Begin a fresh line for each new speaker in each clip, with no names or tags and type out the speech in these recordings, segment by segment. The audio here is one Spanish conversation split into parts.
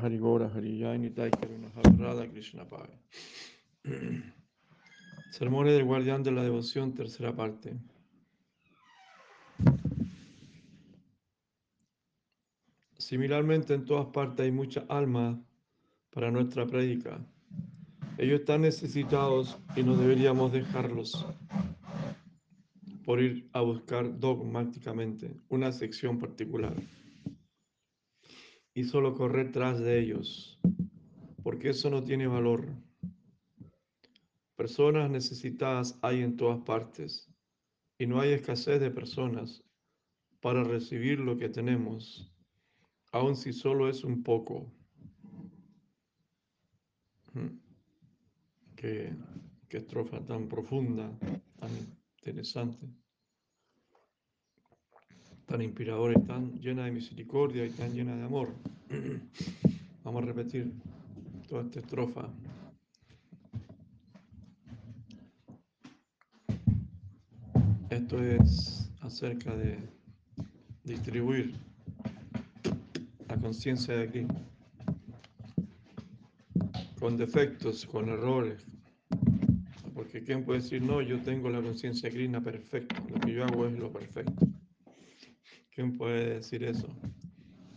Harigora Hariyai Nitai Radha Krishna Pai. Sermones del Guardián de la Devoción, tercera parte. Similarmente, en todas partes hay mucha alma para nuestra prédica. Ellos están necesitados y no deberíamos dejarlos por ir a buscar dogmáticamente una sección particular y solo correr tras de ellos, porque eso no tiene valor. Personas necesitadas hay en todas partes y no hay escasez de personas para recibir lo que tenemos, aun si solo es un poco. Hmm. Qué, qué estrofa tan profunda, tan interesante tan inspiradora y tan llena de misericordia y tan llena de amor. Vamos a repetir toda esta estrofa. Esto es acerca de distribuir la conciencia de aquí, con defectos, con errores. Porque ¿quién puede decir, no, yo tengo la conciencia krishna perfecta, lo que yo hago es lo perfecto? ¿Quién puede decir eso?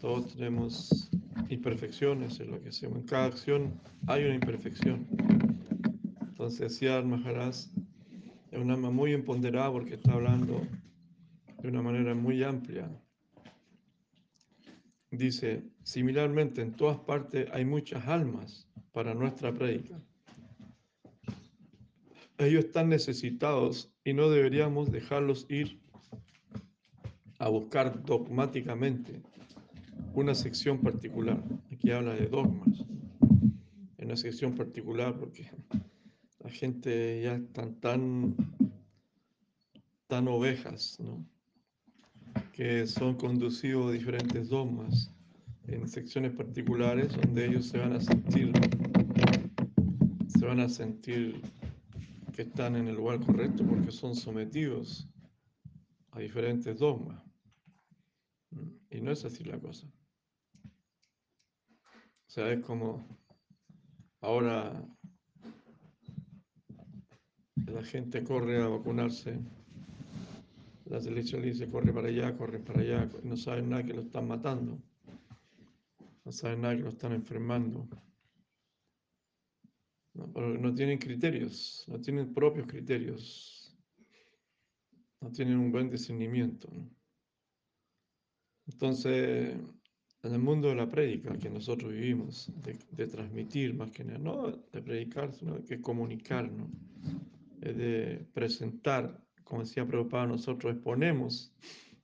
Todos tenemos imperfecciones en lo que hacemos. En cada acción hay una imperfección. Entonces, Siar Maharaj es un alma muy empoderada porque está hablando de una manera muy amplia. Dice, similarmente, en todas partes hay muchas almas para nuestra prédica. Ellos están necesitados y no deberíamos dejarlos ir a buscar dogmáticamente una sección particular. Aquí habla de dogmas, en una sección particular porque la gente ya están tan, tan ovejas, ¿no? que son conducidos a diferentes dogmas en secciones particulares donde ellos se van a sentir se van a sentir que están en el lugar correcto porque son sometidos a diferentes dogmas. Y no es así la cosa. O sea, es como ahora la gente corre a vacunarse, la selección le dice corre para allá, corre para allá, no saben nada que lo están matando, no saben nada que lo están enfermando. No, no tienen criterios, no tienen propios criterios, no tienen un buen discernimiento. Entonces, en el mundo de la prédica que nosotros vivimos, de, transmitir más que nada, no de predicar, sino de comunicar, ¿no? de presentar, como decía Prabhupada, nosotros exponemos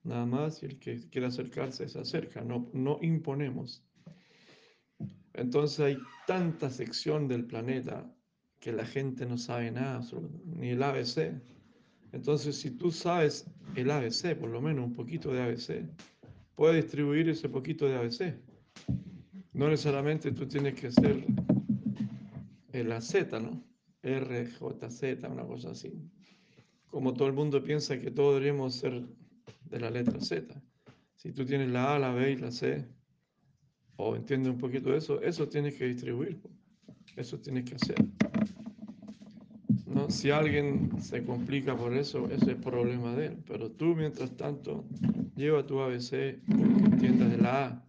nada más y el que quiera acercarse se acerca, no, no imponemos. Entonces hay tanta sección del planeta que la gente no sabe nada, ni el ABC. Entonces, si tú sabes el ABC, por lo menos un poquito de ABC, puede distribuir ese poquito de ABC. No necesariamente tú tienes que ser la Z, ¿no? R, J, Z, una cosa así. Como todo el mundo piensa que todos deberíamos ser de la letra Z. Si tú tienes la A, la B y la C, o entiendes un poquito de eso, eso tienes que distribuir. Eso tienes que hacer. ¿No? Si alguien se complica por eso, ese es el problema de él. Pero tú, mientras tanto, lleva tu ABC, entiendas de la A,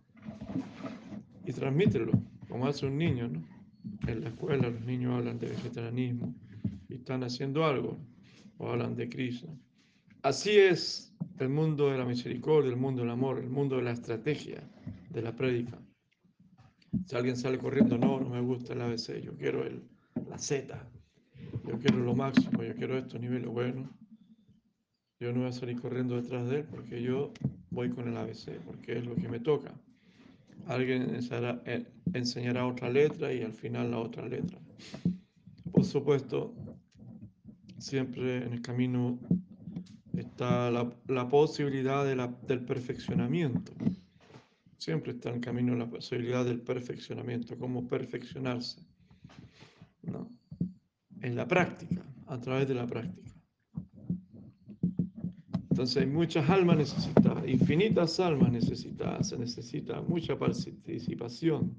y transmítelo, como hace un niño, ¿no? En la escuela los niños hablan de vegetarianismo y están haciendo algo, o hablan de Krishna. Así es el mundo de la misericordia, el mundo del amor, el mundo de la estrategia, de la prédica. Si alguien sale corriendo, no, no me gusta el ABC, yo quiero el, la Z, yo quiero lo máximo, yo quiero estos niveles buenos yo no voy a salir corriendo detrás de él porque yo voy con el ABC, porque es lo que me toca. Alguien eh, enseñará, otra letra y al final la otra letra. Por supuesto, siempre en el camino está la, posibilidad del perfeccionamiento. Siempre está en el camino la posibilidad del perfeccionamiento, cómo perfeccionarse. ¿no? En la práctica, a través de la práctica. Entonces hay muchas almas necesitadas, infinitas almas necesitadas, se necesita mucha participación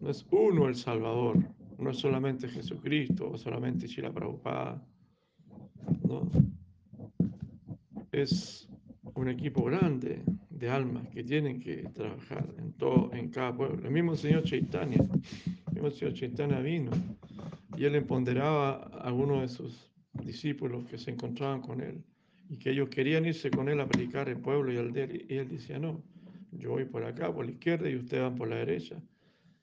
No es uno el Salvador, no es solamente Jesucristo o solamente Shila Prabhupada. No. Es un equipo grande de almas que tienen que trabajar en todo, en cada pueblo. El mismo señor Chaitanya, el mismo señor Chaitanya vino y él empoderaba a algunos de sus discípulos que se encontraban con él y que ellos querían irse con él a predicar el pueblo y aldea. Y él decía, no, yo voy por acá, por la izquierda, y ustedes van por la derecha.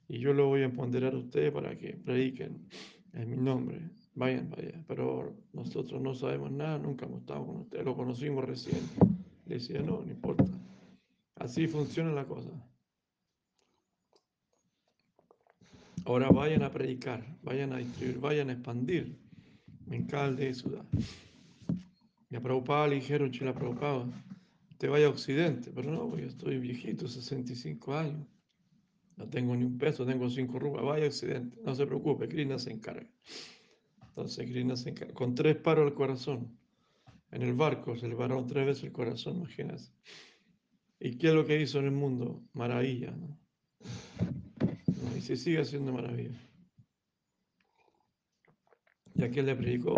Y yo lo voy a empoderar a ustedes para que prediquen en mi nombre. Vayan para allá. Pero nosotros no sabemos nada, nunca hemos estado con ustedes, lo conocimos recién. Le decía, no, no importa. Así funciona la cosa. Ahora vayan a predicar, vayan a distribuir, vayan a expandir en cada ciudad. Y a le Chila te vaya a Occidente, pero no, yo estoy viejito, 65 años, no tengo ni un peso, tengo cinco rubas, vaya a Occidente, no se preocupe, Krishna se encarga. Entonces Krishna se encarga, con tres paros al corazón, en el barco se le paró tres veces el corazón, imagínense. ¿Y qué es lo que hizo en el mundo? Maravilla, ¿no? Y se sigue haciendo maravilla. ¿Y a quién le predicó?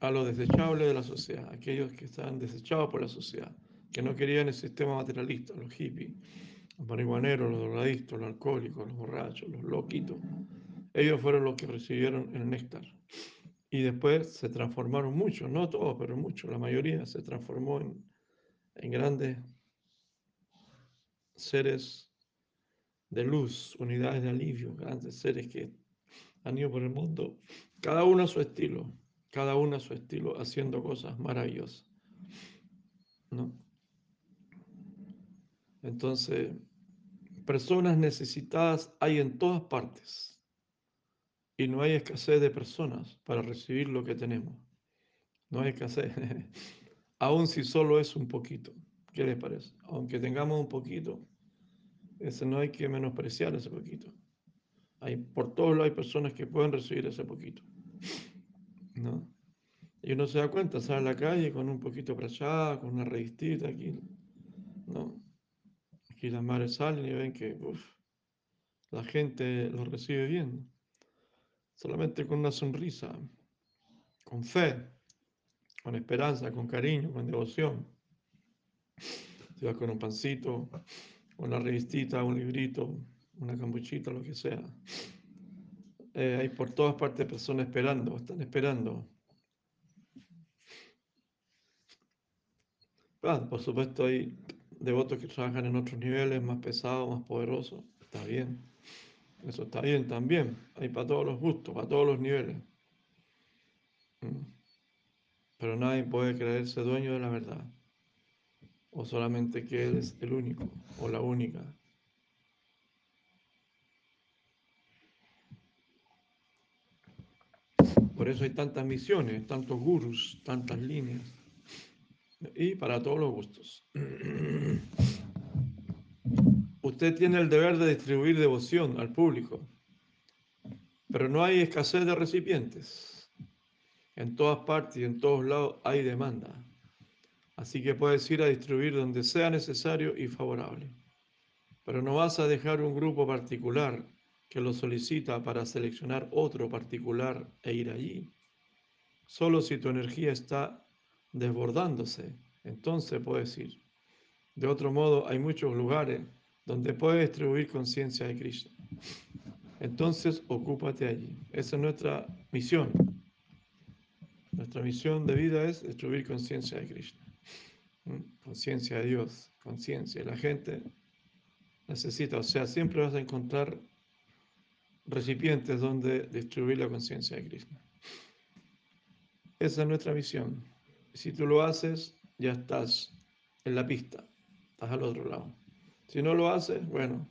A los desechables de la sociedad, aquellos que estaban desechados por la sociedad, que no querían el sistema materialista, los hippies, los marihuaneros, los drogadictos, los alcohólicos, los borrachos, los loquitos. Ellos fueron los que recibieron el néctar. Y después se transformaron muchos, no todos, pero muchos, la mayoría se transformó en, en grandes seres de luz, unidades de alivio, grandes seres que han ido por el mundo, cada uno a su estilo, cada uno a su estilo, haciendo cosas maravillosas. ¿no? Entonces, personas necesitadas hay en todas partes y no hay escasez de personas para recibir lo que tenemos. No hay escasez, aun si solo es un poquito. ¿Qué les parece? Aunque tengamos un poquito, ese no hay que menospreciar ese poquito. Hay, por todos lados hay personas que pueden recibir ese poquito. ¿No? Y uno se da cuenta, sale a la calle con un poquito para allá, con una revistita aquí. ¿no? Aquí las madres salen y ven que uf, la gente lo recibe bien. Solamente con una sonrisa, con fe, con esperanza, con cariño, con devoción. Si vas con un pancito, una revistita, un librito, una cambuchita, lo que sea. Eh, hay por todas partes personas esperando, están esperando. Ah, por supuesto hay devotos que trabajan en otros niveles, más pesados, más poderosos. Está bien. Eso está bien también. Hay para todos los gustos, para todos los niveles. Mm. Pero nadie puede creerse dueño de la verdad o solamente que Él es el único o la única. Por eso hay tantas misiones, tantos gurus, tantas líneas. Y para todos los gustos. Usted tiene el deber de distribuir devoción al público, pero no hay escasez de recipientes. En todas partes y en todos lados hay demanda. Así que puedes ir a distribuir donde sea necesario y favorable. Pero no vas a dejar un grupo particular que lo solicita para seleccionar otro particular e ir allí. Solo si tu energía está desbordándose, entonces puedes ir. De otro modo, hay muchos lugares donde puedes distribuir conciencia de Krishna. Entonces, ocúpate allí. Esa es nuestra misión. Nuestra misión de vida es distribuir conciencia de Krishna conciencia de Dios, conciencia. La gente necesita, o sea, siempre vas a encontrar recipientes donde distribuir la conciencia de Krishna. Esa es nuestra misión. Si tú lo haces, ya estás en la pista, estás al otro lado. Si no lo haces, bueno,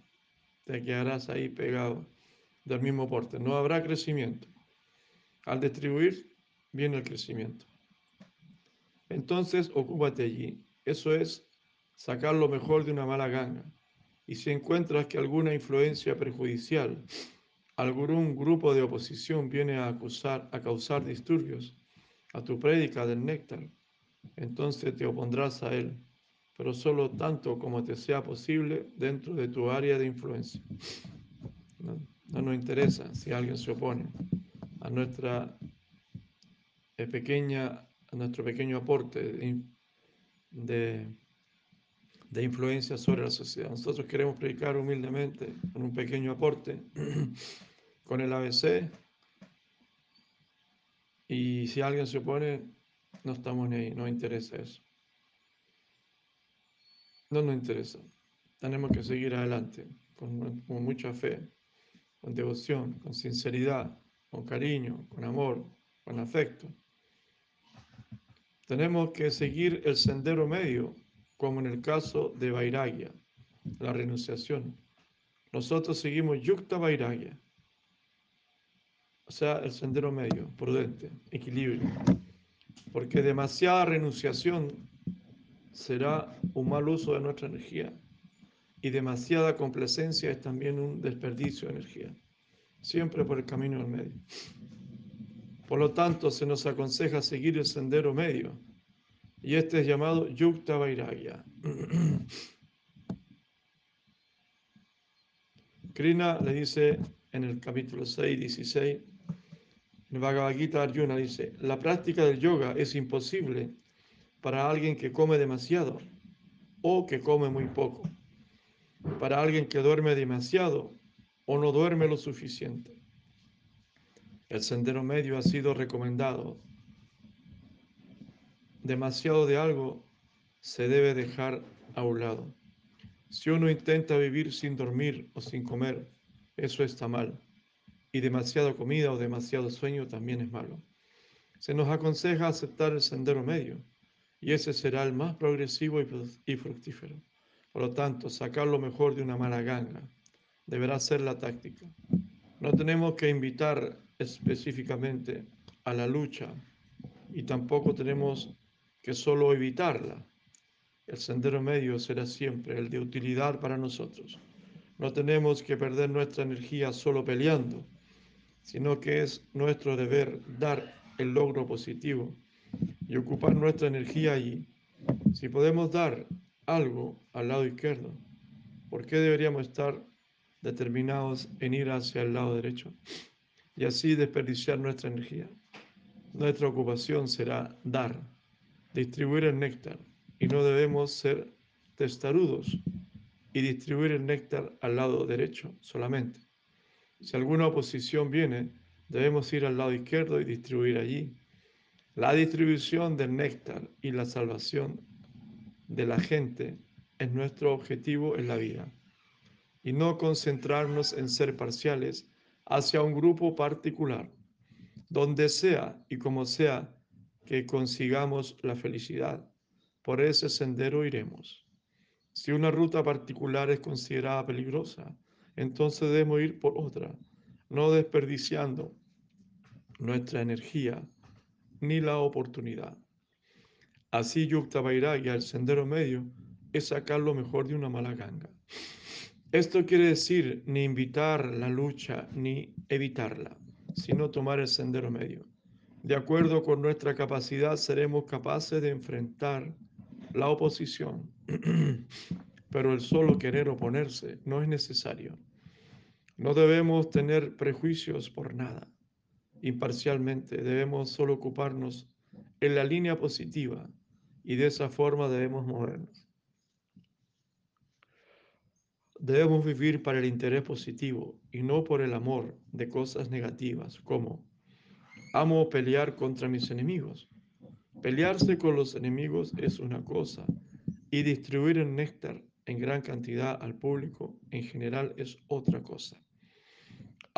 te quedarás ahí pegado del mismo porte. No habrá crecimiento. Al distribuir, viene el crecimiento. Entonces, ocúpate allí. Eso es sacar lo mejor de una mala ganga. Y si encuentras que alguna influencia perjudicial, algún grupo de oposición viene a acusar, a causar disturbios a tu prédica del néctar, entonces te opondrás a él, pero solo tanto como te sea posible dentro de tu área de influencia. No nos interesa si alguien se opone a nuestra eh, pequeña, a nuestro pequeño aporte de, de, influencia sobre la sociedad. Nosotros queremos predicar humildemente con un pequeño aporte, con el ABC, y si alguien se opone, no estamos ni ahí, no interesa eso. No nos interesa. Tenemos que seguir adelante con, mucha fe, con devoción, con sinceridad, con cariño, con amor, con afecto. Tenemos que seguir el sendero medio, como en el caso de Vairagya, la renunciación. Nosotros seguimos Yukta Vairagya, o sea, el sendero medio, prudente, equilibrio. Porque demasiada renunciación será un mal uso de nuestra energía y demasiada complacencia es también un desperdicio de energía. Siempre por el camino del medio. Por lo tanto, se nos aconseja seguir el sendero medio. Y este es llamado Yukta Vairagya. Krina le dice en el capítulo 6, 16, en Bhagavad Gita Arjuna dice, la práctica del yoga es imposible para alguien que come demasiado o que come muy poco, para alguien que duerme demasiado o no duerme lo suficiente. El sendero medio ha sido recomendado. Demasiado de algo se debe dejar a un lado. Si uno intenta vivir sin dormir o sin comer, eso está mal. Y demasiada comida o demasiado sueño también es malo. Se nos aconseja aceptar el sendero medio, y ese será el más progresivo y fructífero. Por lo tanto, sacar lo mejor de una mala ganga deberá ser la táctica. No tenemos que invitar específicamente a la lucha y tampoco tenemos que solo evitarla. El sendero medio será siempre el de utilidad para nosotros. No tenemos que perder nuestra energía solo peleando, sino que es nuestro deber dar el logro positivo y ocupar nuestra energía allí. Si podemos dar algo al lado izquierdo, ¿por qué deberíamos estar determinados en ir hacia el lado derecho y así desperdiciar nuestra energía. Nuestra ocupación será dar, distribuir el néctar y no debemos ser testarudos y distribuir el néctar al lado derecho solamente. Si alguna oposición viene, debemos ir al lado izquierdo y distribuir allí. La distribución del néctar y la salvación de la gente es nuestro objetivo en la vida y no concentrarnos en ser parciales hacia un grupo particular, donde sea y como sea que consigamos la felicidad. Por ese sendero iremos. Si una ruta particular es considerada peligrosa, entonces debemos ir por otra, no desperdiciando nuestra energía ni la oportunidad. Así Yukta Vairagya, el sendero medio, es sacar lo mejor de una mala ganga. Esto quiere decir ni invitar la lucha ni evitarla, sino tomar el sendero medio. De acuerdo con nuestra capacidad seremos capaces de enfrentar la oposición, pero el solo querer oponerse no es necesario. No debemos tener prejuicios por nada. Imparcialmente debemos solo ocuparnos en la línea positiva y de esa forma debemos movernos. Debemos vivir para el interés positivo y no por el amor de cosas negativas como amo pelear contra mis enemigos. Pelearse con los enemigos es una cosa y distribuir el néctar en gran cantidad al público en general es otra cosa.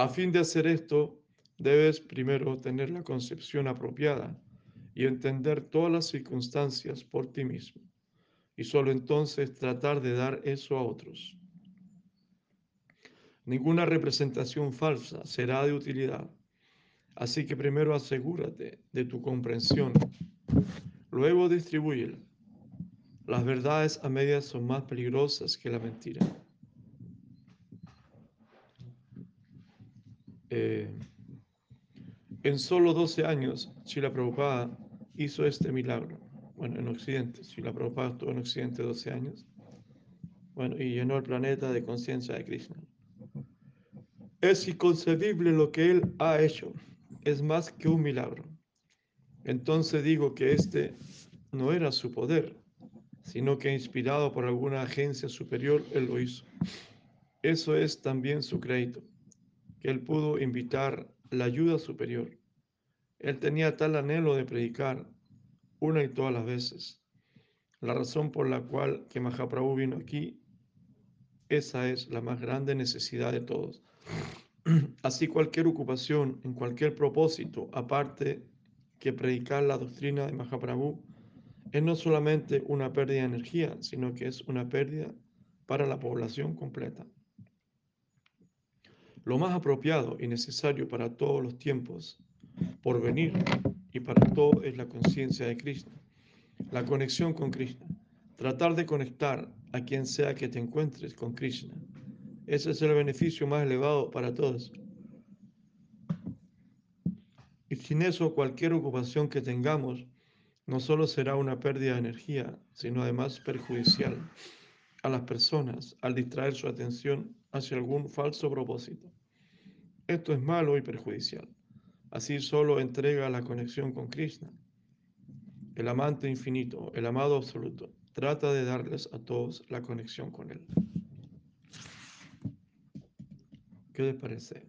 A fin de hacer esto, debes primero tener la concepción apropiada y entender todas las circunstancias por ti mismo, y solo entonces tratar de dar eso a otros. Ninguna representación falsa será de utilidad. Así que primero asegúrate de tu comprensión, luego distribúyela. Las verdades a medias son más peligrosas que la mentira. Eh, en solo 12 años, Chila Prabhupada hizo este milagro. Bueno, en Occidente, Chila Prabhupada estuvo en Occidente 12 años. Bueno, y llenó el planeta de conciencia de Krishna. Es inconcebible lo que Él ha hecho. Es más que un milagro. Entonces digo que este no era su poder, sino que inspirado por alguna agencia superior, Él lo hizo. Eso es también su crédito, que Él pudo invitar la ayuda superior. Él tenía tal anhelo de predicar una y todas las veces. La razón por la cual que Mahaprabhu vino aquí, esa es la más grande necesidad de todos. Así cualquier ocupación en cualquier propósito, aparte que predicar la doctrina de Mahaprabhu, es no solamente una pérdida de energía, sino que es una pérdida para la población completa. Lo más apropiado y necesario para todos los tiempos por venir y para todo es la conciencia de Krishna, la conexión con Krishna, tratar de conectar a quien sea que te encuentres con Krishna. Ese es el beneficio más elevado para todos. Y sin eso, cualquier ocupación que tengamos no solo será una pérdida de energía, sino además perjudicial a las personas al distraer su atención hacia algún falso propósito. Esto es malo y perjudicial. Así solo entrega la conexión con Krishna. El amante infinito, el amado absoluto, trata de darles a todos la conexión con Él. ¿Qué les parece?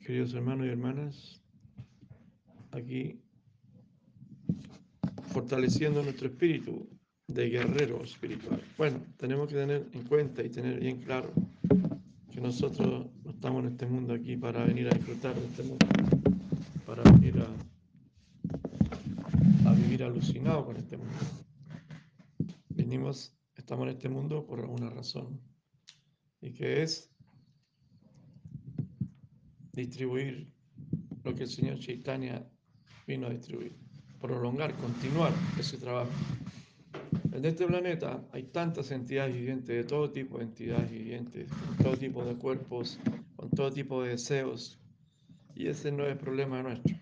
Queridos hermanos y hermanas, aquí fortaleciendo nuestro espíritu de guerrero espiritual. Bueno, tenemos que tener en cuenta y tener bien claro que nosotros no estamos en este mundo aquí para venir a disfrutar de este mundo, para venir a, vivir alucinado con este mundo. Venimos, estamos en este mundo por una razón, y que es distribuir lo que el Señor Chaitanya vino a distribuir, prolongar, continuar ese trabajo. En este planeta hay tantas entidades vivientes, de todo tipo de entidades vivientes, con todo tipo de cuerpos, con todo tipo de deseos, y ese no es el problema nuestro.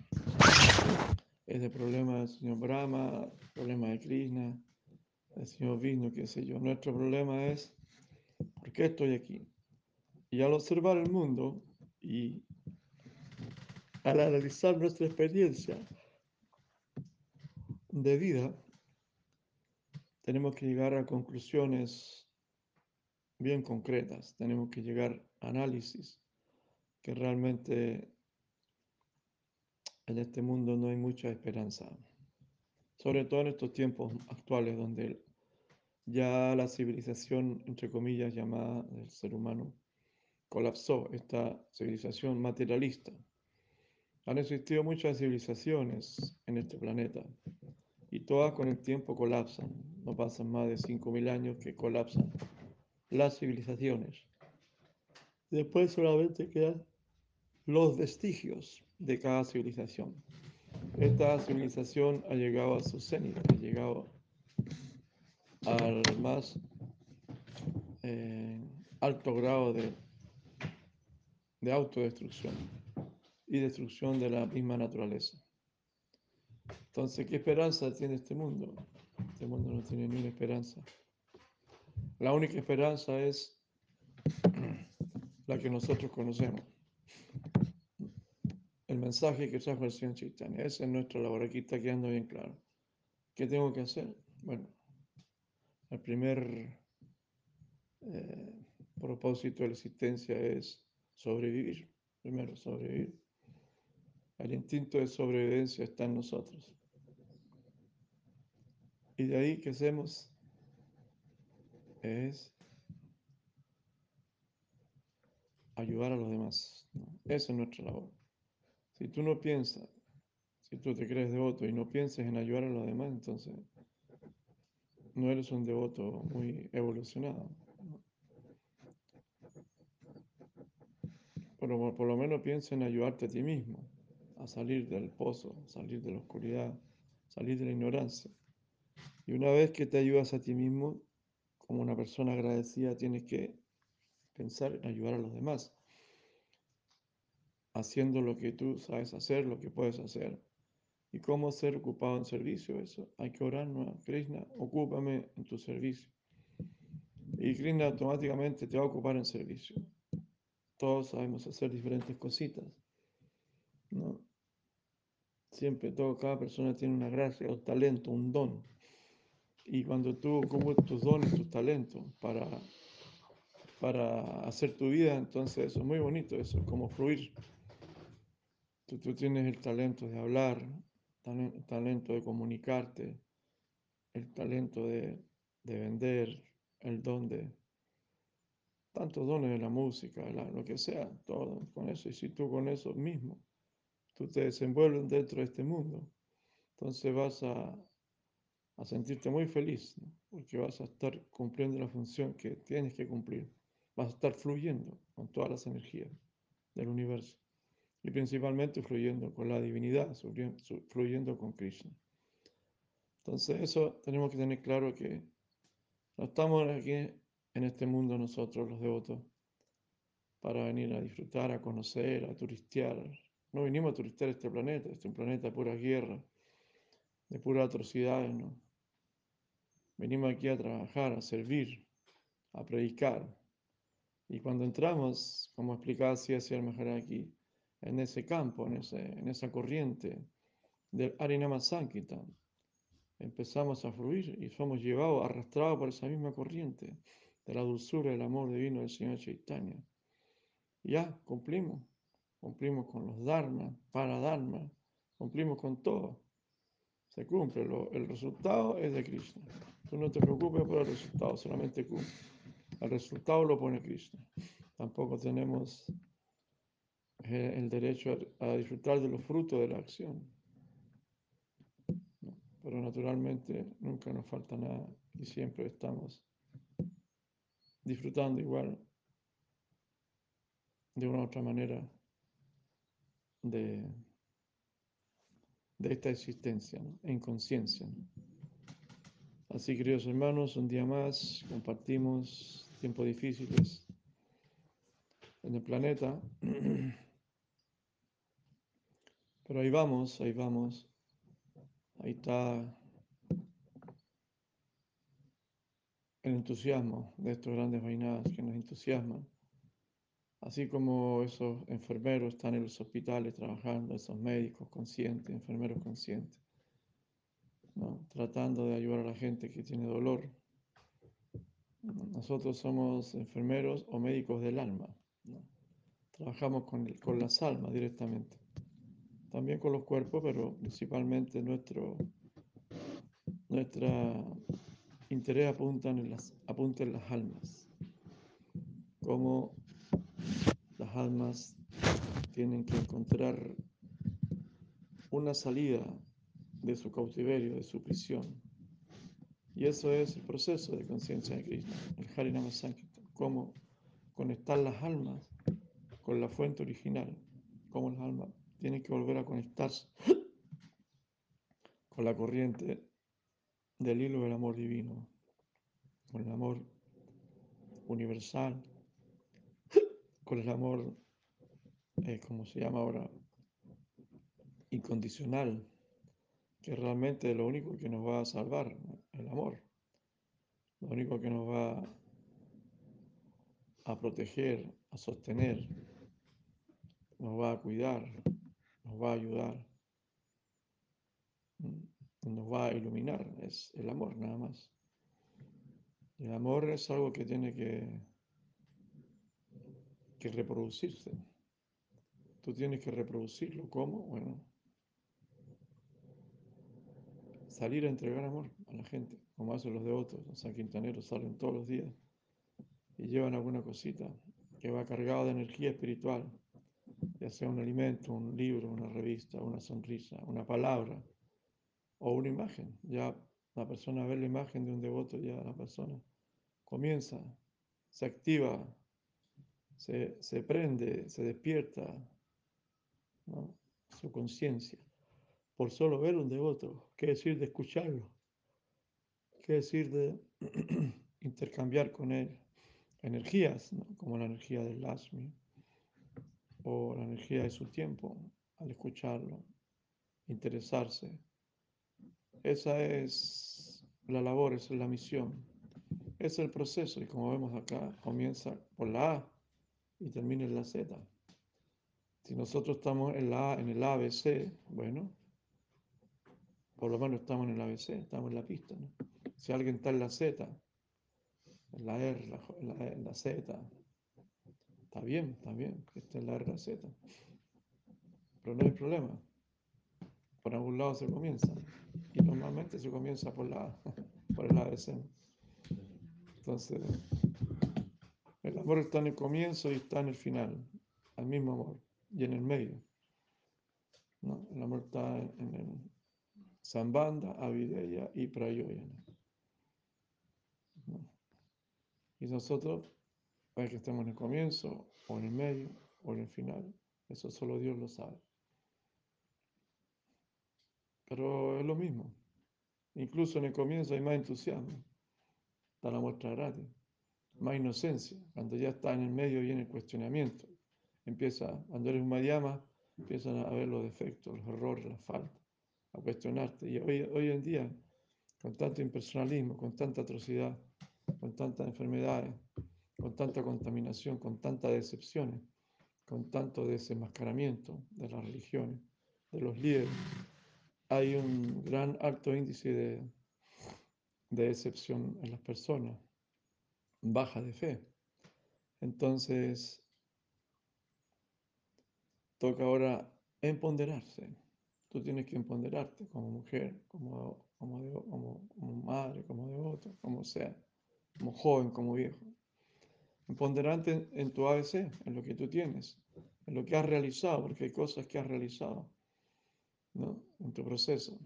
Es el problema del señor Brahma, el problema de Krishna, del señor Vishnu, qué sé yo. Nuestro problema es, ¿por qué estoy aquí? Y al observar el mundo y al analizar nuestra experiencia de vida, tenemos que llegar a conclusiones bien concretas, tenemos que llegar a análisis que realmente en este mundo no hay mucha esperanza, sobre todo en estos tiempos actuales donde ya la civilización, entre comillas, llamada del ser humano, colapsó, esta civilización materialista. Han existido muchas civilizaciones en este planeta y todas con el tiempo colapsan. No pasan más de 5.000 años que colapsan las civilizaciones. Después solamente quedan los vestigios de cada civilización. Esta civilización ha llegado a su cenit, ha llegado al más eh, alto grado de, de autodestrucción y destrucción de la misma naturaleza. Entonces, ¿qué esperanza tiene este mundo? Este mundo no tiene ninguna esperanza. La única esperanza es la que nosotros conocemos. El mensaje que trajo el Señor Chaitanya. Esa es nuestra labor. Aquí está quedando bien claro. ¿Qué tengo que hacer? Bueno, el primer eh, propósito de la existencia es sobrevivir. Primero, sobrevivir. El instinto de sobrevivencia está en nosotros. Y de ahí que hacemos es ayudar a los demás. Esa es nuestra labor. Si tú no piensas, si tú te crees devoto y no piensas en ayudar a los demás, entonces no eres un devoto muy evolucionado. Pero por lo menos piensa en ayudarte a ti mismo a salir del pozo, salir de la oscuridad, salir de la ignorancia. Y una vez que te ayudas a ti mismo, como una persona agradecida, tienes que pensar en ayudar a los demás, haciendo lo que tú sabes hacer, lo que puedes hacer. ¿Y cómo ser ocupado en servicio? Eso, hay que orar, ¿no? Krishna, ocúpame en tu servicio. Y Krishna automáticamente te va a ocupar en servicio. todos sabemos hacer diferentes cositas, ¿no? Siempre, todo, cada persona tiene una gracia, un talento, un don. Y cuando tú ocupas tus dones, tus talentos para, para hacer tu vida, entonces eso es muy bonito, eso es como fluir. Tú, tú tienes el talento de hablar, el talento de comunicarte, el talento de, de vender, el don de tantos dones de la música, lo que sea, todo con eso. Y si tú con eso mismo, tú te desenvuelves dentro de este mundo, entonces vas a, a sentirte muy feliz, porque vas a estar cumpliendo la función que tienes que cumplir. Vas a estar fluyendo con todas las energías del universo y principalmente fluyendo con la divinidad, fluyendo con Krishna. Entonces eso tenemos que tener claro que no estamos aquí en este mundo nosotros los devotos para venir a disfrutar, a conocer, a turistear. No vinimos a turistear este planeta, este es un planeta de pura guerra, de pura atrocidades, ¿no? Venimos aquí a trabajar, a servir, a predicar. Y cuando entramos, como explicaba así hacia el aquí, en ese campo, en, ese, en esa corriente del Arinama Sankirtan, empezamos a fluir y somos llevados, arrastrados por esa misma corriente de la dulzura y el amor divino del Señor Chaitanya. Ya cumplimos, cumplimos con los dharma, para dharma, cumplimos con todo. Se cumple, el resultado es de Krishna. Tú no te preocupes por el resultado, solamente cumple. El resultado lo pone Krishna. Tampoco tenemos eh, el derecho a, disfrutar de los frutos de la acción. Pero naturalmente nunca nos falta nada y siempre estamos disfrutando igual de una u otra manera de, de esta existencia en conciencia. Así, queridos hermanos, un día más compartimos tiempos difíciles en el planeta. Pero ahí vamos, ahí vamos. Ahí está el entusiasmo de estos grandes vainadas que nos entusiasman. Así como esos enfermeros están en los hospitales trabajando, esos médicos conscientes, enfermeros conscientes, tratando de ayudar a la gente que tiene dolor. Nosotros somos enfermeros o médicos del alma. Trabajamos con, con las almas directamente también con los cuerpos, pero principalmente nuestro nuestra interés apunta en las, apunta en las almas, como almas tienen que encontrar una salida de su cautiverio, de su prisión. Y eso es el proceso de conciencia de Cristo, el Harinama Sankirtan, cómo conectar las almas con la fuente original, cómo las almas tiene que volver a conectarse con la corriente del hilo del amor divino, con el amor universal, con el amor, eh, como se llama ahora, incondicional, que realmente es lo único que nos va a salvar, el amor, lo único que nos va a proteger, a sostener, nos va a cuidar, nos va a ayudar, mm, nos va a iluminar, es el amor nada más. El amor es algo que tiene que, que reproducirse. Tú tienes que reproducirlo. ¿Cómo? Bueno, salir a entregar amor a la gente, como hacen los devotos. Los sanquintaneros salen todos los días y llevan alguna cosita que va cargado de energía espiritual ya sea un alimento, un libro, una revista, una sonrisa, una palabra o una imagen. Ya la persona ve la imagen de un devoto, ya la persona comienza, se activa, se, se prende, se despierta su conciencia por solo ver un devoto. ¿Qué decir de escucharlo? ¿Qué decir de intercambiar con él energías, como la energía del Lasmi? o la energía de su tiempo al escucharlo, interesarse. Esa es la labor, esa es la misión, es el proceso y como vemos acá comienza por la A y termina en la Z. Si nosotros estamos en, la, en el ABC, bueno, por lo menos estamos en el ABC, estamos en la pista. ¿no? Si alguien está en la Z, en la R, la, en la Z, está bien, está bien que esté en la R, la Z. Pero no hay problema. Por algún lado se comienza. Y normalmente se comienza por, la, por el ABC. Entonces, amor está en el comienzo y está en el final, al mismo amor, y en el medio. ¿no? El amor está en el Sambanda, Avideya y Prayoyana. ¿no? Y nosotros, para que estemos en el comienzo, o en el medio, o en el final, eso solo Dios lo sabe. Pero es lo mismo. Incluso en el comienzo hay más entusiasmo. Está la muestra gratis. Más inocencia. Cuando ya está en el medio viene el cuestionamiento. Empieza, cuando eres un Mayama, empiezan a ver los defectos, los errores, las faltas, a cuestionarte. Y hoy, hoy en día, con tanto impersonalismo, con tanta atrocidad, con tantas enfermedades, con tanta contaminación, con tantas decepciones, con tanto desenmascaramiento de las religiones, de los líderes, hay un gran alto índice de, de decepción en las personas, baja de fe. Entonces, toca ahora empoderarse. Tú tienes que empoderarte como mujer, como, como, como, madre, como devoto, como sea, como joven, como viejo. Empoderarte en tu ABC, en lo que tú tienes, en lo que has realizado, porque hay cosas que has realizado ¿no? en tu proceso,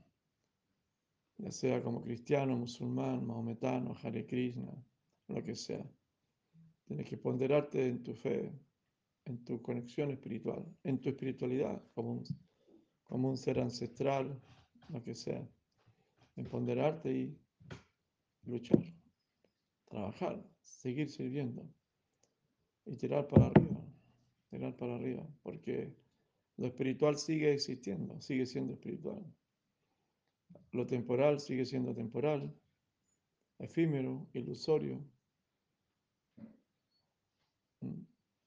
ya sea como cristiano, musulmán, maometano, Hare Krishna, lo que sea. Tienes que ponderarte en tu fe, en tu conexión espiritual, en tu espiritualidad, como un, como un ser ancestral, lo que sea. Empoderarte y luchar, trabajar, seguir sirviendo y tirar para arriba, tirar para arriba, porque lo espiritual sigue existiendo, sigue siendo espiritual. Lo temporal sigue siendo temporal, efímero, ilusorio.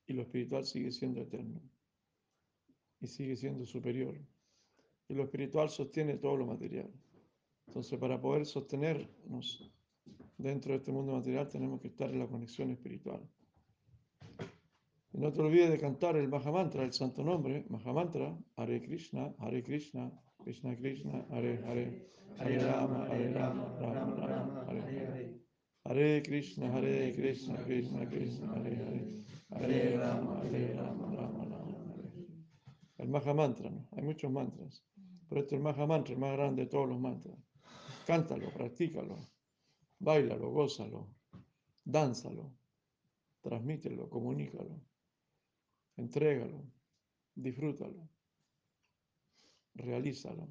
Y lo espiritual sigue siendo eterno. Y sigue siendo superior. Y lo espiritual sostiene todo lo material. Entonces, para poder sostenernos dentro de este mundo material, tenemos que estar en la conexión espiritual. Y no te olvides de cantar el Mahamantra, el santo nombre, Mahamantra, Hare Krishna, Hare Krishna, Krishna Krishna, Hare Hare, Hare Rama, Hare Rama, Rama Rama, Hare Hare. Hare Krishna, Hare Krishna, Krishna Krishna, Hare Hare, Hare Rama, Hare Rama. El Mahamantra, ¿no? Hay muchos mantras, pero este es el Mahamantra, el más grande de todos los mantras. Cántalo, practícalo, bailalo, gózalo, dánzalo, transmítelo, comunícalo entrégalo, disfrútalo, realízalo.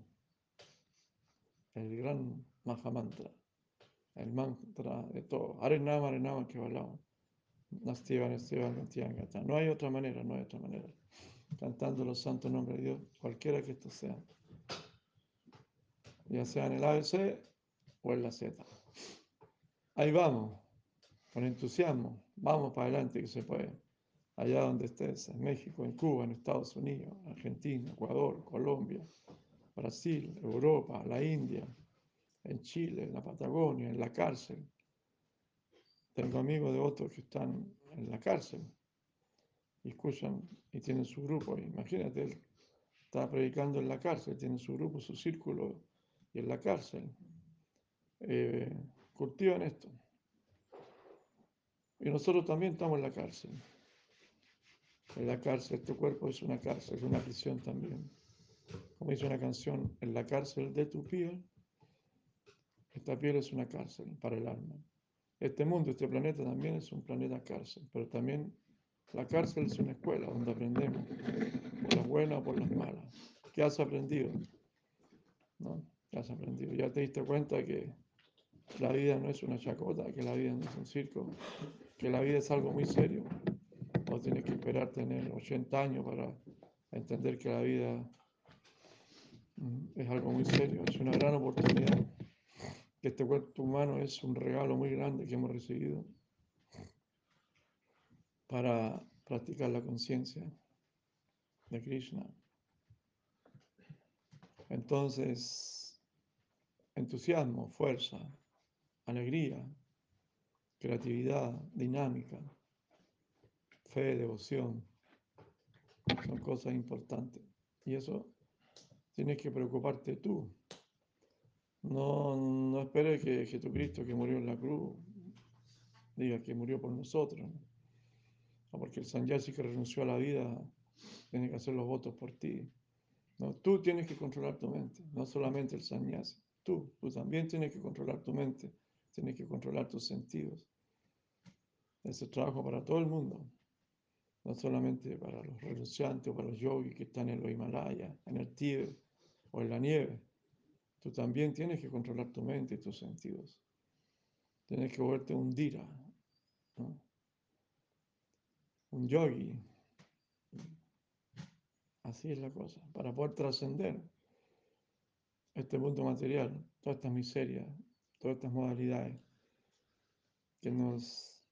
El gran Mahamantra, el mantra de todo. Arenama, Arenama, hablamos. Nastiva, Nastiva, No hay otra manera, no hay otra manera. Cantando los santos nombres de Dios, cualquiera que esto sea. Ya sea en el ABC o en la Z. Ahí vamos, con entusiasmo. Vamos para adelante que se puede allá donde estés, en México, en Cuba, en Estados Unidos, Argentina, Ecuador, Colombia, Brasil, Europa, la India, en Chile, en la Patagonia, en la cárcel. Tengo amigos de otros que están en la cárcel y escuchan y tienen su grupo. Imagínate, él está predicando en la cárcel, tiene su grupo, su círculo y en la cárcel. Eh, cultivan esto. Y nosotros también estamos en la cárcel. En la cárcel, tu cuerpo es una cárcel, es una prisión también. Como dice una canción, en la cárcel de tu piel, esta piel es una cárcel para el alma. Este mundo, este planeta también es un planeta cárcel, pero también la cárcel es una escuela donde aprendemos por las buenas o por las malas. ¿Qué has aprendido? ¿No? ¿Qué has aprendido? Ya te diste cuenta que la vida no es una chacota, que la vida no es un circo, que la vida es algo muy serio no tienes que esperar tener 80 años para entender que la vida mm, es algo muy serio, es una gran oportunidad, que este cuerpo humano es un regalo muy grande que hemos recibido para, practicar la conciencia de Krishna. Entonces, entusiasmo, fuerza, alegría, creatividad, dinámica, fe, devoción, son cosas importantes. Y eso tienes que preocuparte tú. No, no esperes que Jesucristo que murió en la cruz diga que murió por nosotros. O porque el sanyasi que renunció a la vida tiene que hacer los votos por ti. No, tú tienes que controlar tu mente, no solamente el sannyasi. Tú, tú también tienes que controlar tu mente, tienes que controlar tus sentidos. Ese trabajo para todo el mundo, no solamente para los renunciantes o para los yogis que están en los Himalayas, en el Tíbet o en la nieve. Tú también tienes que controlar tu mente y tus sentidos. Tienes que volverte un dira, un yogi, Así es la cosa. Para poder trascender este mundo material, todas estas miserias, todas estas modalidades que nos,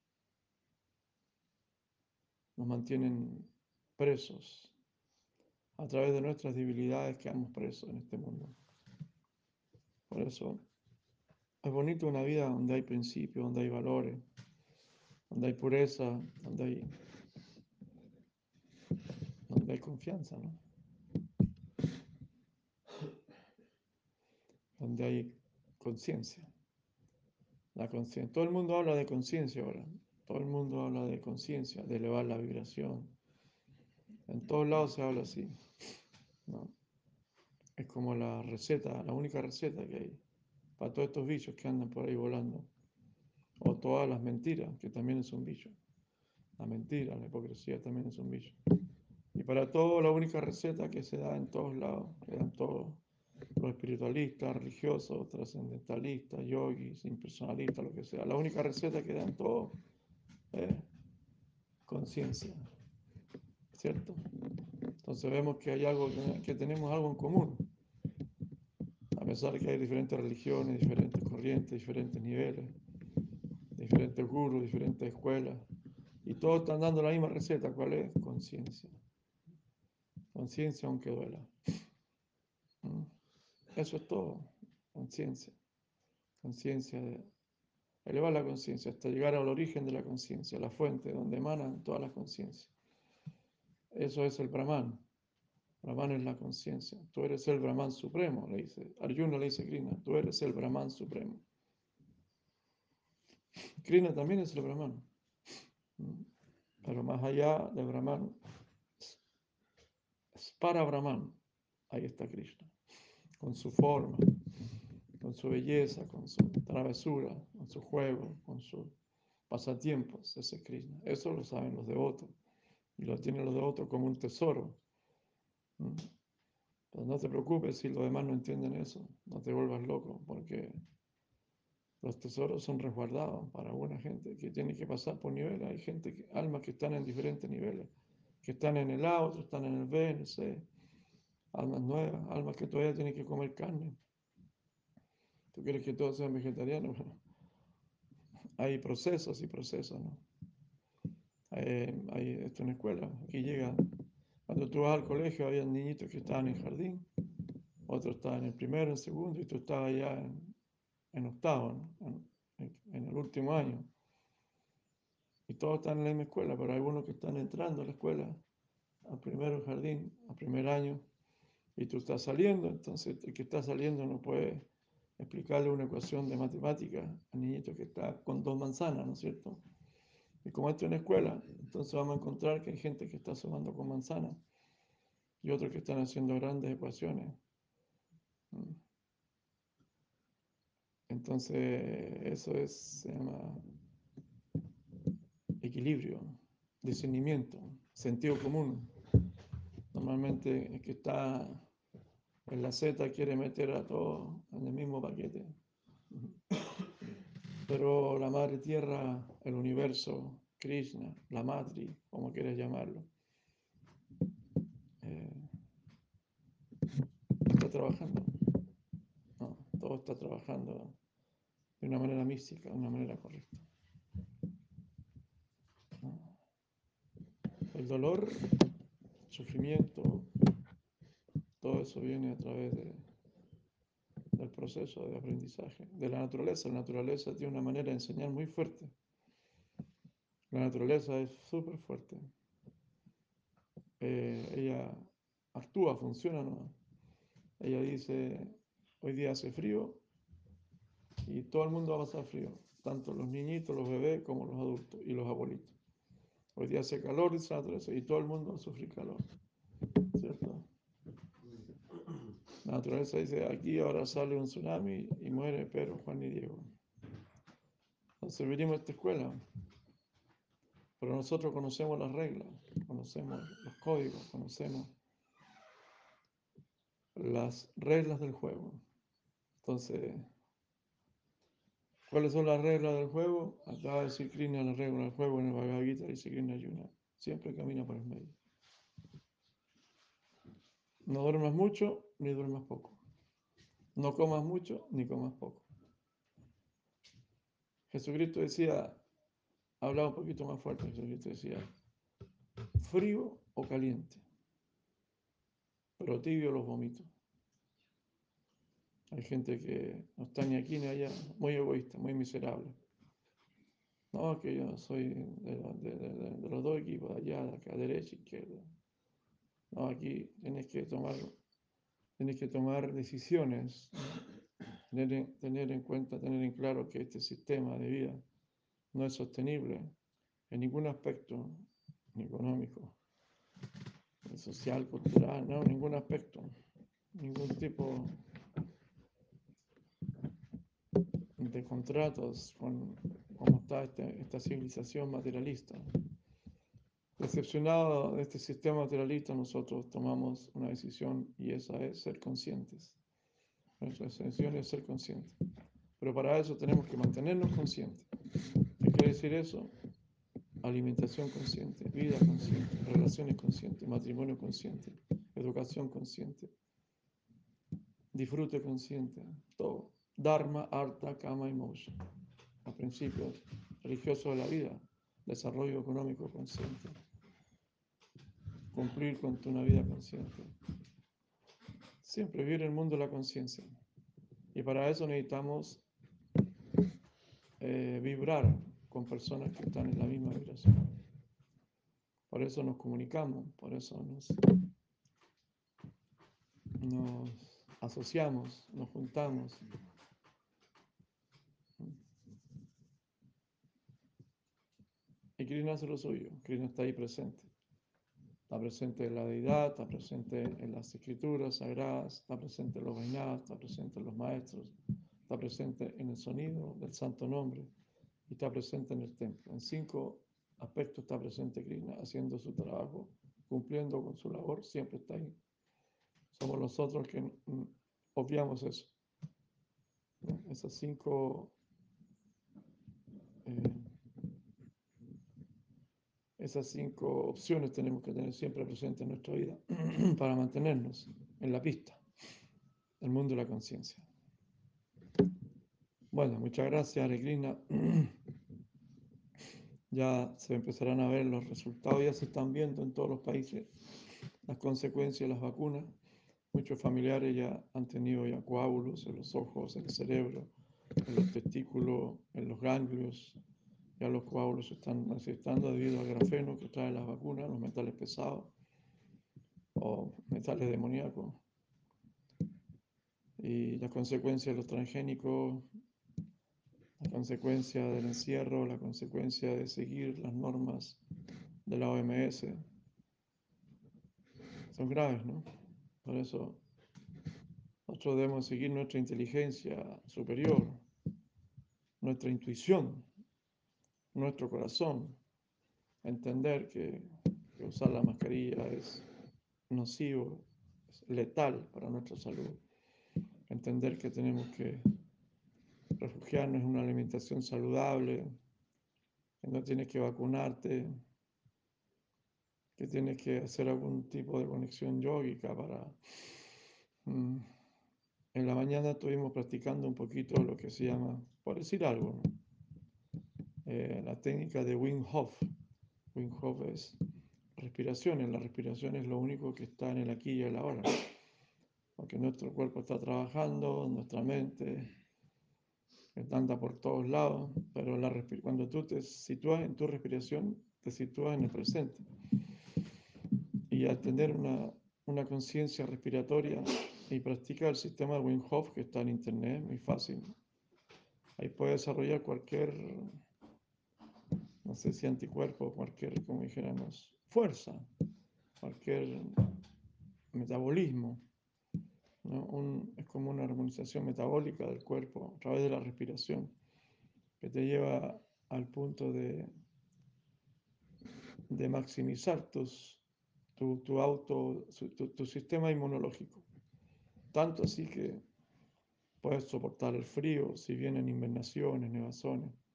nos mantienen presos. A través de nuestras debilidades quedamos presos en este mundo. Por eso es bonito una vida donde hay principios, donde hay valores, donde hay pureza, donde hay confianza, ¿no? Donde hay conciencia. La conciencia. Todo el mundo habla de conciencia ahora. Todo el mundo habla de conciencia, de elevar la vibración. En todos lados se habla así. Es como la receta, la única receta que hay para todos estos bichos que andan por ahí volando. O todas las mentiras, que también es un bicho. La mentira, la hipocresía también es un bicho. Y para todo, la única receta que se da en todos lados, que dan todos los espiritualistas, religiosos, trascendentalistas, yogis, impersonalistas, lo que sea, la única receta que dan todos es conciencia. ¿Cierto? Entonces vemos que hay algo, que tenemos algo en común. Pesar de que hay diferentes religiones, diferentes corrientes, diferentes niveles, diferentes gurus, diferentes escuelas, y todos están dando la misma receta, ¿cuál es? Conciencia. Conciencia aunque duela. ¿Mm? Eso es todo. Conciencia. Conciencia elevar la conciencia hasta llegar al origen de la conciencia, la fuente donde emanan todas las conciencias. Eso es el Brahman. Brahman es la conciencia. Tú eres el Brahman supremo, le dice. Arjuna le dice Krishna, tú eres el Brahman supremo. Krishna también es el Brahman. Pero más allá del Brahman para Brahman. Ahí está Krishna, con su forma, con su belleza, con su travesura, con su juego, con sus pasatiempos. Ese es Krishna. Eso lo saben los devotos. Y lo tienen los devotos como un tesoro. Pero no te preocupes si los demás no entienden eso. No te vuelvas loco, porque los tesoros son resguardados para buena gente que tiene que pasar por niveles. Hay gente, que, almas que están en diferentes niveles que están en el A, otros están en el B, en el C. Almas nuevas, almas que todavía tienen que comer carne. ¿Tú quieres que todos sean vegetarianos? hay procesos y procesos, ¿no? Hay, hay, esto es una escuela, aquí llega, cuando tú vas al colegio había niñitos que estaban en jardín, otros estaban en el primero, en segundo, y tú estabas ya en, en octavo, ¿no? en, en el último año. Y todos están en la misma escuela, pero hay algunos que están entrando a la escuela, al primer jardín, al primer año, y tú estás saliendo, entonces el que está saliendo no puede explicarle una ecuación de matemática al niñito que está con dos manzanas, ¿no es cierto? Y como esto es una escuela, entonces vamos a encontrar que hay gente que está sumando con manzanas y otros que están haciendo grandes ecuaciones. Entonces, eso es, se llama equilibrio, discernimiento, sentido común. Normalmente el que está en la Z quiere meter a todos en el mismo paquete. Pero la Madre Tierra, el universo, Krishna, la Matri, como quieras llamarlo, eh, está trabajando. todo está trabajando de una manera mística, de una manera correcta. El dolor, sufrimiento, todo eso viene a través de, del proceso de aprendizaje, de la naturaleza. La naturaleza tiene una manera de enseñar muy fuerte. La naturaleza es súper fuerte. Eh, ella actúa, funciona, ¿no? Ella dice, hoy día hace frío y todo el mundo va a pasar frío, tanto los niñitos, los bebés como los adultos y los abuelitos. Hoy día hace calor, dice la naturaleza, y todo el mundo va a sufrir calor. ¿Cierto? La naturaleza dice, aquí ahora sale un tsunami y muere Pedro, Juan y Diego. Entonces venimos a esta escuela. Pero nosotros conocemos las reglas, conocemos los códigos, conocemos las reglas del juego. Entonces, ¿cuáles son las reglas del juego? Acaba de decir Krishna las reglas del juego en el Bhagavad Gita, dice Krishna Yuna. Siempre camina por el medio. No duermas mucho ni duermas poco. No comas mucho ni comas poco. Jesucristo decía, hablaba un poquito más fuerte, Jesucristo decía, frío o caliente pero tibio los vomito. Hay gente que no está ni aquí ni allá, muy egoísta, muy miserable. No, que yo soy de, los dos equipos, allá, de acá, derecha, izquierda. No, aquí tienes que tomar, tienes que tomar decisiones, tener, en cuenta, tener en claro que este sistema de vida no es sostenible en ningún aspecto, ni económico, social, cultural, no, ningún aspecto, ningún tipo de contratos con cómo está este, esta civilización materialista. Decepcionado de este sistema materialista, nosotros tomamos una decisión y esa es ser conscientes. Nuestra decisión es ser conscientes. Pero para eso tenemos que mantenernos conscientes. ¿Qué quiere decir eso? alimentación consciente, vida consciente, relaciones conscientes, matrimonio consciente, educación consciente, disfrute consciente, todo. Dharma, Artha, Kama y Moksha. A principios religiosos de la vida, desarrollo económico consciente, cumplir con tu una vida consciente. Siempre vivir el mundo de la conciencia. Y para eso necesitamos eh, vibrar con personas que están en la misma vibración. Por eso nos comunicamos, por eso nos, nos asociamos, nos juntamos. Y Krishna hace lo suyo, Krishna está ahí presente. Está presente en la deidad, está presente en las escrituras sagradas, está presente en los vainadas, está presente en los maestros, está presente en el sonido del santo nombre y está presente en el templo. En cinco aspectos está presente Krishna, haciendo su trabajo, cumpliendo con su labor, siempre está ahí. Somos nosotros que mm, obviamos eso. Esas cinco eh, esas cinco opciones tenemos que tener siempre presente en nuestra vida para mantenernos en la pista, el mundo de la conciencia. Bueno, muchas gracias, Aregrina. Ya se empezarán a ver los resultados, ya se están viendo en todos los países las consecuencias de las vacunas. Muchos familiares ya han tenido ya coágulos en los ojos, en el cerebro, en los testículos, en los ganglios. Ya los coágulos se están manifestando debido al grafeno que trae las vacunas, los metales pesados o metales demoníacos. Y las consecuencias de los transgénicos la consecuencia del encierro, la consecuencia de seguir las normas de la OMS, son graves, ¿no? Por eso nosotros debemos seguir nuestra inteligencia superior, nuestra intuición, nuestro corazón, entender que, usar la mascarilla es nocivo, es letal para nuestra salud, entender que tenemos que refugiarnos en una alimentación saludable, que no tienes que vacunarte, que tienes que hacer algún tipo de conexión yógica para... Mm, en la mañana estuvimos practicando un poquito lo que se llama, por decir algo, eh, la técnica de Wim Hof. Wim Hof es respiraciones. La respiración es lo único que está en el aquí y el ahora. Porque nuestro cuerpo está trabajando, nuestra mente anda por todos lados, pero la cuando tú te sitúas en tu respiración, te sitúas en el presente. Y al tener una, una conciencia respiratoria y practicar el sistema de Wim Hof, que está en internet, muy fácil, ahí puede desarrollar cualquier no sé si anticuerpo, cualquier, como dijéramos, fuerza, cualquier metabolismo. es como una armonización metabólica del cuerpo a través de la respiración, que te lleva al punto de, de maximizar tus, tu, tu auto, tu sistema inmunológico. Tanto así que puedes soportar el frío si vienen invernaciones, nevazones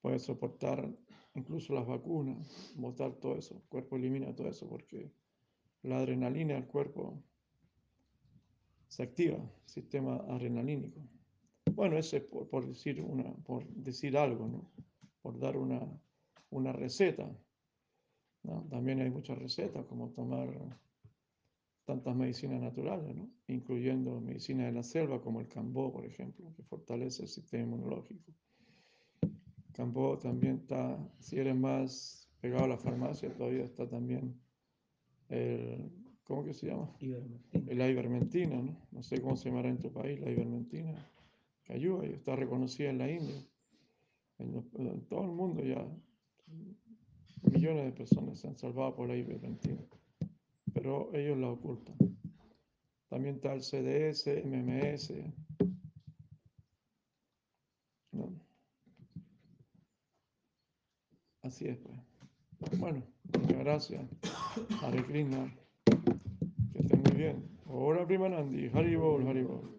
puede soportar incluso las vacunas, botar todo eso, el cuerpo elimina todo eso porque la adrenalina del cuerpo se activa, sistema adrenalínico. Bueno, eso es por, decir, una, por decir algo, ¿no? por dar una, una receta. ¿no? También hay muchas recetas, como tomar tantas medicinas naturales, ¿no? incluyendo medicina de la selva, como el cambó, por ejemplo, que fortalece el sistema inmunológico. Campo también está, si eres más pegado a la farmacia, todavía está también el, ¿cómo que se llama?
Ivermectina.
La ivermentina, ¿no? No sé cómo se llamará en tu país, la ivermentina, que ayuda y está reconocida en la India, en, todo el mundo ya. Millones de personas se han salvado por la ivermentina, pero ellos la ocultan. También está el CDS, MMS, Así es, pues. Bueno, muchas gracias. Hare Krishna. Que estén muy bien. Ahora, prima Nandi. Haribol, Haribol.